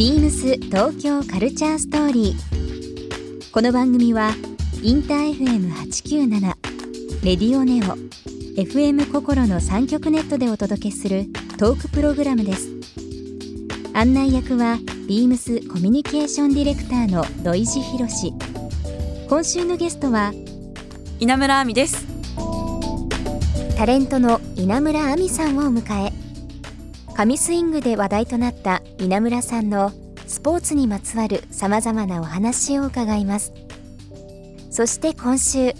ビームス東京カルチャーストーリー。この番組はインター FM897 レディオネオ FM 心の三極ネットでお届けするトークプログラムです。案内役はビームスコミュニケーションディレクターの土井博志。今週のゲストは稲村亜美ですタレントの稲村亜美さんをお迎え神スイングで話題となった稲村さんのスポーツにまつわるさまざまなお話を伺いますそして今週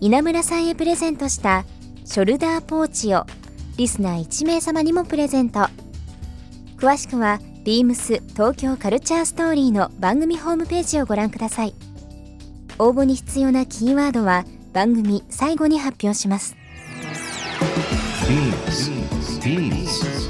稲村さんへプレゼントしたショルダーポーチをリスナー1名様にもプレゼント詳しくはビームス東京カルチャーストーリーの番組ホームページをご覧ください応募に必要なキーワードは番組最後に発表します Beams. Beams.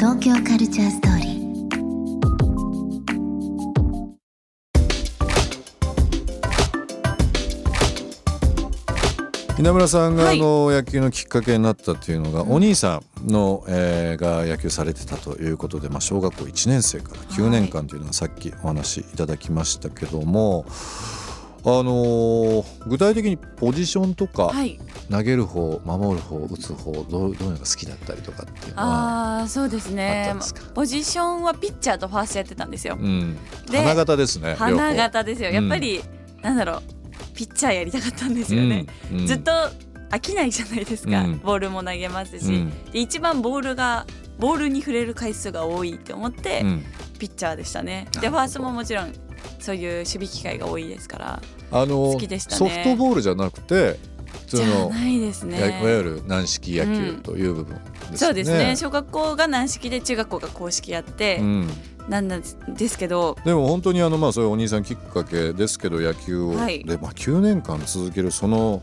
東京カルチャーストーリー。稲村さんがはい。あの野球のきっかけになったっていうのが、お兄さんの、えーが野球されてたということで、まあ、小学校1年生から9年間というのはさっきお話しいただきましたけども、あのー具体的にポジションとか、はい。投げる方守る方打つ方どうどういうのが好きだったりとかああそうですね。ポジションはピッチャーとファーストやってたんですよ。うん、で花形ですね花形ですよ。やっぱり、なんだろう。ピッチャーやりたかったんですよね、うん。うん。ずっと飽きないじゃないですか、うん。ボールも投げますし、うん。で一番ボールがボールに触れる回数が多いって思って、うん。ピッチャーでしたね。でファーストももちろんそういう守備機会が多いですからあの好きでしたね。ソフトボールじゃなくて通のないわね。ゆる軟式野球という部分ですね。そうですね。小学校が軟式で中学校が公式やって、うん、なんですけど。でも本当にあのまあそういうお兄さんきっかけですけど野球を、はい。でまあ9年間続けるその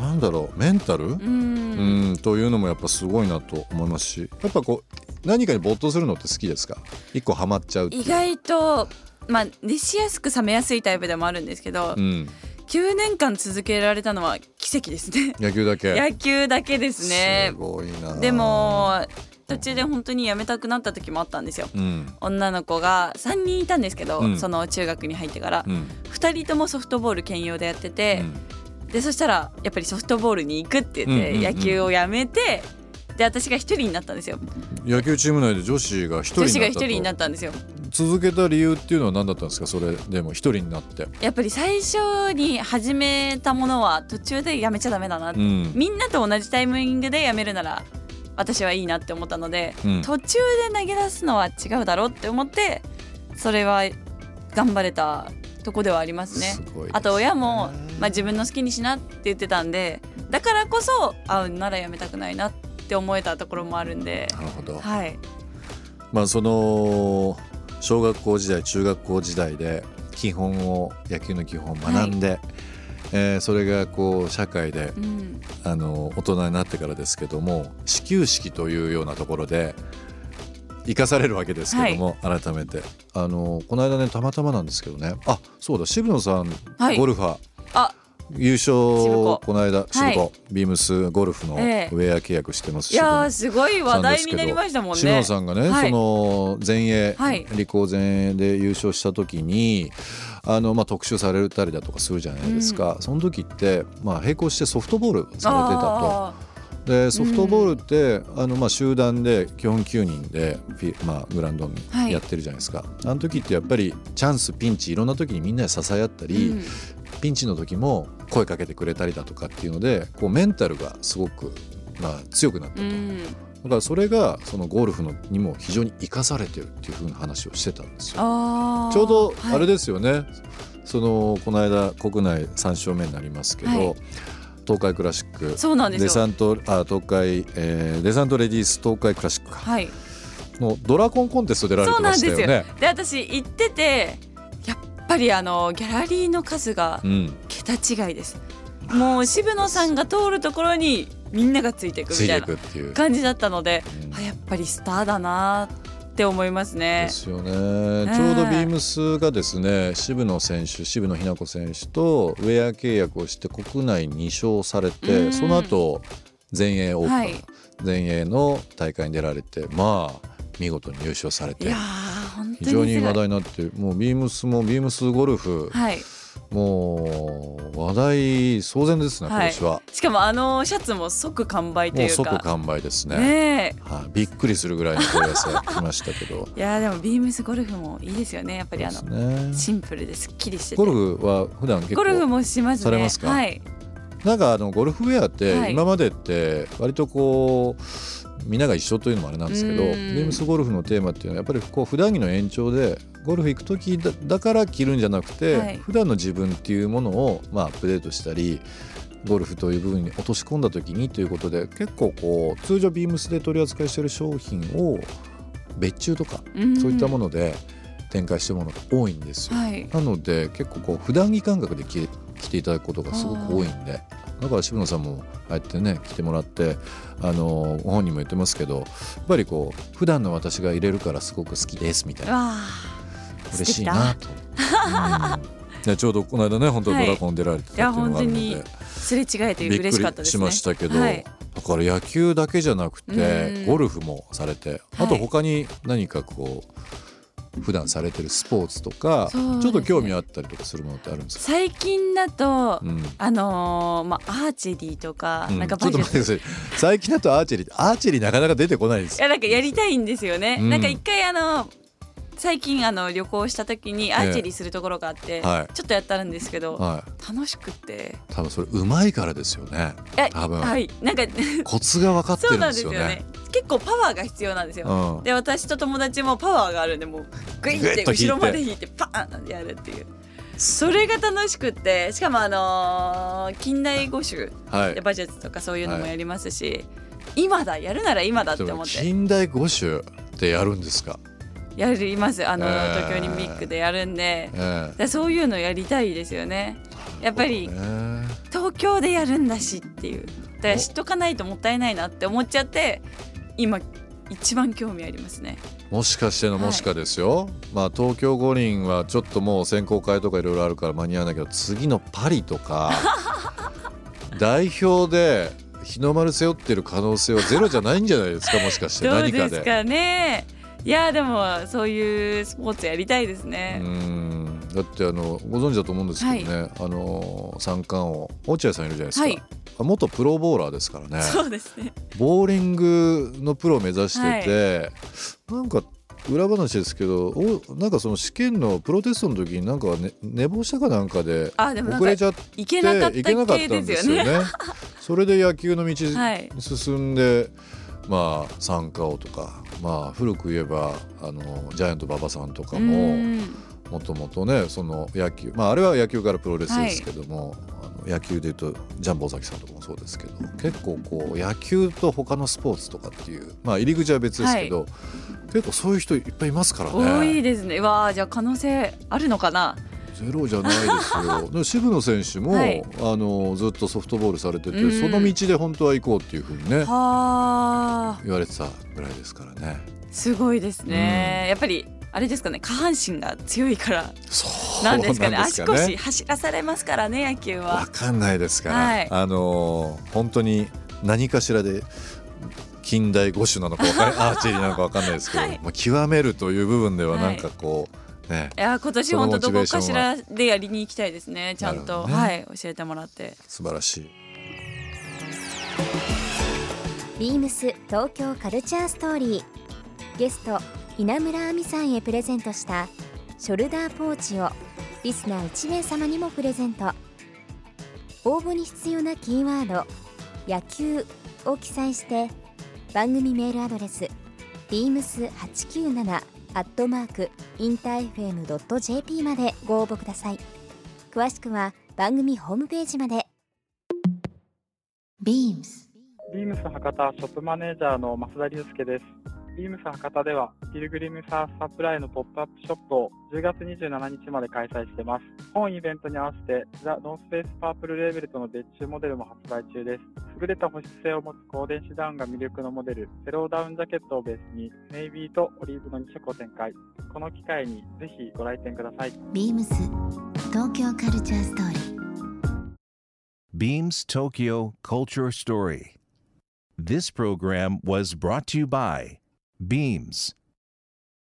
なんだろうメンタル、ううんん、というのもやっぱすごいなと思いますしやっぱこう何かに没頭するのって好きですか？一個ハマっちゃう。意外とまあ熱しやすく冷めやすいタイプでもあるんですけど、うん、9年間続けられたのは奇跡ですね。野球だけ。野球だけですね。すごいな。でも途中で本当に辞めたくなった時もあったんですよ。うん。女の子が3人いたんですけど、うん。その中学に入ってから、うん。2人ともソフトボール兼用でやってて、うんでそしたらやっぱりソフトボールに行くって言って、野球をやめてで私が1人になったんですよ。野球チーム内で女子が一人女子が1になったと。人になったんですよ。続けた理由っていうのは何だったんですか？それでも一人になって、やっぱり最初に始めたものは途中でやめちゃダメだな、うん。みんなと同じタイミングでやめるなら私はいいなって思ったので、うん。途中で投げ出すのは違うだろうって思ってそれは頑張れたとこではありますね。すすね。あと親も、まあ、自分の好きにしなって言ってたんでだからこそあならやめたくないなって思えたところもあるんで、なるほど、はい、まあその小学校時代中学校時代で基本を野球の基本を学んで、えーそれがこう社会でうん、あの大人になってからですけども始球式というようなところで生かされるわけですけども、改めて。あのこの間ねたまたまなんですけどね。あそうだ渋野さん、はい。ゴルファー。あ優勝この間渋子、はいビームスゴルフのウえ。えェア契約してますいやー渋野すごい話題になりましたもんね。篠野さんがね、はい。その前衛、はい。理工前衛で優勝した時にあの、まあ、特集されたりだとかするじゃないですか、その時って、まあ、並行してソフトボールされてたと。あでソフトボールって、あのまあ、集団で基本9人でフィ、まあ、グラウンドやってるじゃないですか、あの時ってやっぱりチャンスピンチいろんな時にみんなで支え合ったり、うんピンチの時も声かけてくれたりだとかっていうのでこうメンタルがすごく、まあ、強くなったと、うん。だからそれがそのゴルフのにも非常に生かされてるっていうふうな話をしてたんですよ。ちょうどあれはいですよね、そのこの間国内3勝目になりますけど、はい。東海クラシック。そうなんですよ。デサントあ東海、えーデサントレディース東海クラシックか、はい。のドラコンコンテスト出られてましたよね。で私行っててぱりあのギャラリーの数がうん、桁違いです。もう渋野さんが通るところにみんながついていくみたいな。感じだったので、うん。あやっぱりスターだなって思いますね。で。すよね、ちょうどビームスがですね渋野選手渋野日向子選手とウェア契約をして国内2勝されうん。てその後全英オープン、はい。全英の大会に出られてまあ見事に優勝されて非常に話題になってもうビームスもビームスゴルフ、はい。もう話題騒然ですね今はい。年は、しかもあのシャツも即完売ともいううか即完売ですね。ねはい、びっくりするぐらいの問い合わせが来ましたけど。え いやーでもビームスゴルフもいいですよね。やっぱりあのね。シンプルですっきりしてて。ゴルフは普段結構ゴルフもしますね。されますか？はい。なんかあのゴルフウェアっはてい。今までって割とこうみんなが一緒というのもあれなんですけどビうん。ームスゴルフのテーマっていうのはやっぱりこう普段着の延長でゴルフ行く時だだから着るんじゃなくて、はい。普段の自分っていうものをまあアップデートしたりゴルフという部分に落とし込んだ時にということで結構こう通常ビームスで取り扱いしている商品を別注とかうん。そういったもので展開してるものが多いんですよ。はい。なので結構こう普段着感覚で着着ていただくことがすごく多いんでだから渋野さんもああやってね着てもらってあのご本人も言ってますけどやっぱりこう普段の私が入れるからすごく好きですみたいな。嬉しいなと。うん。でちょうどこの間ね本当はいドラゴン出られてたっていうのがあるのい。やで、すれ違えて嬉しかったですね。しましたけど、はい。だから野球だけじゃなくてうん。ゴルフもされてあとはい他に何かこう普段されてるスポーツとか、ね。ちょっと興味あったりとかするものってあるんですか、最近だと、うん。あのーまあアーチェリーとか、うん。なんかちょっと待ってください。最近だとアーチェリーアーチェリーなかなか出てこないですいやなんかやりたいんですよね、うん。なんか一回あの最近あの旅行した時にアーチェリーするところがあって、はい。ちょっとやったんですけど、はい。楽しくって。多分それうまいからですよね。多分。はい。なんか コツが分かってるんでよね。ですすよね。結構パワーが必要なんですよ、うん。で私と友達もパワーがあるんでもうグイって後ろまで引いてパーンってやるっていう。それが楽しくってしかもあのー近代五種はい。馬術とかそういうのもやりますし、今だやるなら今だって思って。近代五種ってやるんですか、やります。あの、えー東京オリンピックでやるんで。ええでそういうのやりたいですよね。やっぱりね。東京でやるんだしっていう。だから知っとかないともったいないなって思っちゃって今一番興味ありますね。もしかしてのもしかですよ、まあ東京五輪はちょっともう選考会とかいろいろあるから間に合わないけど次のパリとか 代表で日の丸背負ってる可能性はゼロじゃないんじゃないですか？もしかして何かで。ですかねいやでもそういうスポーツやりたいですうね、ん。だってあのご存知だと思うんですけどね、あの三冠王落合さんいるじゃないですか、はい。あ元プロボーラーですからね。そうですね。ボーリングのプロを目指してて、なんか裏話ですけどおなんかその試験のプロテストの時になんか、ね、寝坊したかなんかで遅れちゃっていけなかったいけなかっ系たんでよねよね。それで野球の道進んで、まあ三冠王とか、まあ、古く言えばあのジャイアント馬場さんとかうもん。もともとねその野球、まあ、あれは野球からプロレスですけども、あの野球でいうとジャンボ尾崎さんとかもそうですけど結構こう野球と他のスポーツとかっていう、まあ、入り口は別ですけど、結構そういう人いっぱいいますからね。多いですね。うわあじゃあ可能性あるのかな？ゼロじゃないですよ。で渋野選手も、はい。あのずっとソフトボールされてて、うん。その道で本当は行こうっていうふうにねはあ。言われてたぐらいですからね。すごいですね、やっぱりあれですかね下半身が強いからそうなんですかね。なんです足腰走らされますからね野球わはかんないですから、はい。あの本当に何かしらで近代五種なのか アーチェリーなのかわかんないですけど、はい。まあ極めるという部分でははいなんかこう、ね。いや今年本当どこかしらでやりに行きたいですねちゃんと、ね。はい教えてもらって。素晴らしい。ビームス東京カルチャーストーリー。ゲスト稲村亜美さんへプレゼントしたショルダーポーチをリスナー1名様にもプレゼント。応募に必要なキーワード「野球」を記載して番組メールアドレス beams897 アットマークインター FM.jp までご応募ください。詳しくは番組ホームページまで。ビームスビームス博多ショップマネージャーの増田隆介です。ビームス博多では、ピルグリムサーフサプライのポップアップショップを10月27日まで開催しています。本イベントに合わせて、ザ・ノースフェイスパープルレーベルとの別注モデルも発売中です。優れた保温性を持つ光電子ダウンが魅力のモデル、セローダウンジャケットをベースに、ネイビーとオリーブの2色を展開。この機会にぜひご来店ください。ビームス東京カルチャーストーリー Beams Tokyo Culture Story. This program was brought to you by Beams.